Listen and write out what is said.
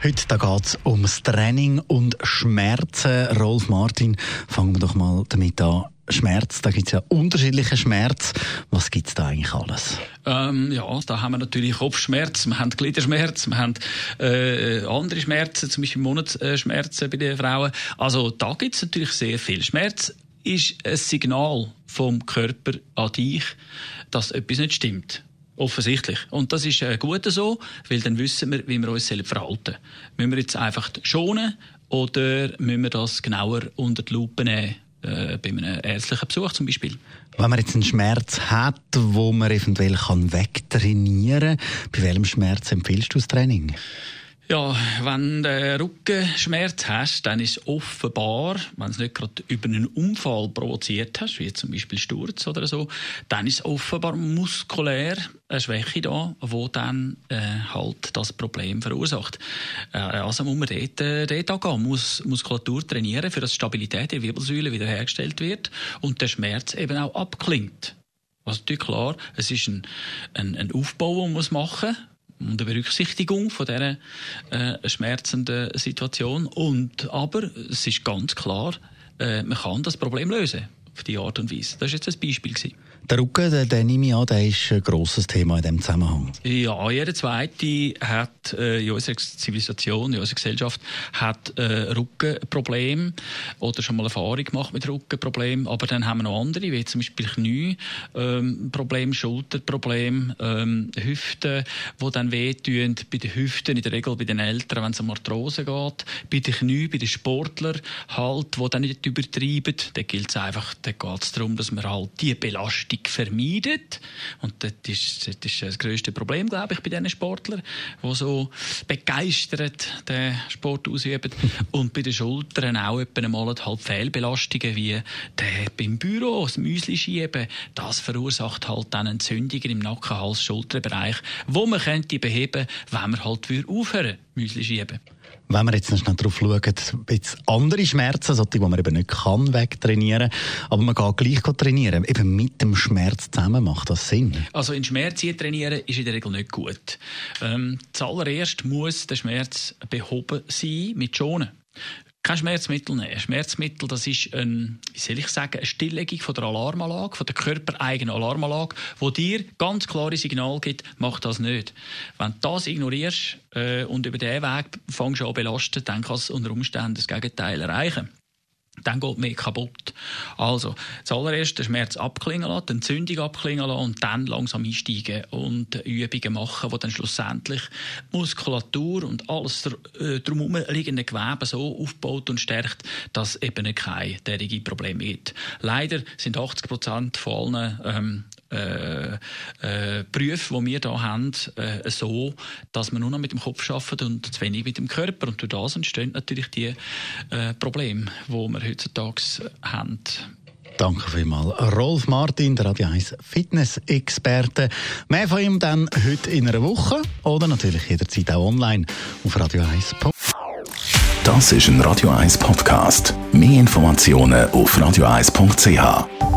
Heute geht es ums Training und Schmerzen. Rolf Martin, fangen wir doch mal damit an. Schmerz, da gibt es ja unterschiedliche Schmerz. Was gibt es da eigentlich alles? Ähm, ja, da haben wir natürlich Kopfschmerz, wir haben Gliederschmerz, wir haben äh, andere Schmerzen, zum Beispiel Monatsschmerzen bei den Frauen. Also da gibt es natürlich sehr viel. Schmerz ist ein Signal vom Körper an dich, dass etwas nicht stimmt. Offensichtlich. Und das ist äh, gut so, weil dann wissen wir, wie wir uns verhalten sollen. Müssen wir jetzt einfach schonen oder müssen wir das genauer unter die Lupe nehmen? Äh, bei einem ärztlichen Besuch zum Beispiel. Wenn man jetzt einen Schmerz hat, wo man eventuell wegtrainieren kann, bei welchem Schmerz empfiehlst du das Training? Ja, wenn du Rückenschmerz hast, dann ist offenbar, wenn du nicht gerade über einen Unfall provoziert hast, wie zum Beispiel Sturz oder so, dann ist offenbar muskulär eine Schwäche da, wo dann äh, halt das Problem verursacht. Äh, also muss man dort, äh, dort angehen, muss Muskulatur trainieren, für dass Stabilität der Wirbelsäule wiederhergestellt wird und der Schmerz eben auch abklingt. Also natürlich klar, es ist ein, ein, ein Aufbau, den man machen muss unter Berücksichtigung von dieser äh, schmerzenden Situation. Und, aber es ist ganz klar, äh, man kann das Problem lösen auf diese Art und Weise. Das war jetzt ein Beispiel. Gewesen. Der Rücken, der, der nehme ich an, der ist ein grosses Thema in diesem Zusammenhang. Ja, jeder Zweite hat äh, in unserer Zivilisation, in unserer Gesellschaft, hat äh, Rückenprobleme oder schon mal Erfahrung gemacht mit Rückenproblemen. Aber dann haben wir noch andere, wie zum Beispiel Knieprobleme, ähm, Schulterprobleme, ähm, Hüften, die dann wehtun. Bei den Hüften, in der Regel bei den Eltern, wenn es um Arthrose geht. Bei den Knie, bei den Sportlern halt, die dann nicht übertreiben. Da gilt es einfach, da geht es darum, dass man halt die Belastung vermeidet. Und das ist, das ist das grösste Problem, glaube ich, bei diesen Sportlern, die so begeistert den Sport ausüben. Und bei den Schultern auch etwa einmal halt Fehlbelastungen wie beim Büro, das Müsli schieben. Das verursacht halt dann Entzündungen im Nacken, Hals, Schulterbereich, wo man könnte beheben, wenn man halt aufhören Müsli schieben. Wenn wir jetzt noch darauf schauen, jetzt andere Schmerzen, solche, die man eben nicht kann, wegtrainieren, aber man kann gleich trainieren, eben mit dem Schmerz zusammen, macht das Sinn? Also in Schmerz trainieren ist in der Regel nicht gut. Ähm, zuallererst muss der Schmerz behoben sein mit Schonen kein Schmerzmittel nehmen. Schmerzmittel, das ist ein, wie soll ich sagen, eine Stilllegung von der Alarmanlage, von der körpereigenen Alarmanlage, wo dir ganz klare Signal gibt, mach das nicht. Wenn du das ignorierst äh, und über diesen Weg fängst an belasten, dann kannst du unter Umständen das Gegenteil erreichen dann geht mehr kaputt. Also, zuallererst den Schmerz abklingen lassen, die Entzündung abklingen lassen und dann langsam einsteigen und Übungen machen, die dann schlussendlich Muskulatur und alles äh, drumherum liegende Gewebe so aufbaut und stärkt, dass eben keine derige Probleme gibt. Leider sind 80 Prozent von allen ähm, äh, äh, Berufe, die wir hier haben, äh, so, dass man nur noch mit dem Kopf arbeitet und zu wenig mit dem Körper. Und durch das entstehen natürlich die äh, Probleme, die wir heutzutage haben. Danke vielmals. Rolf Martin, der Radio 1 Fitness-Experte. Mehr von ihm dann heute in einer Woche oder natürlich jederzeit auch online auf radio1. Das ist ein Radio 1 Podcast. Mehr Informationen auf radio1.ch.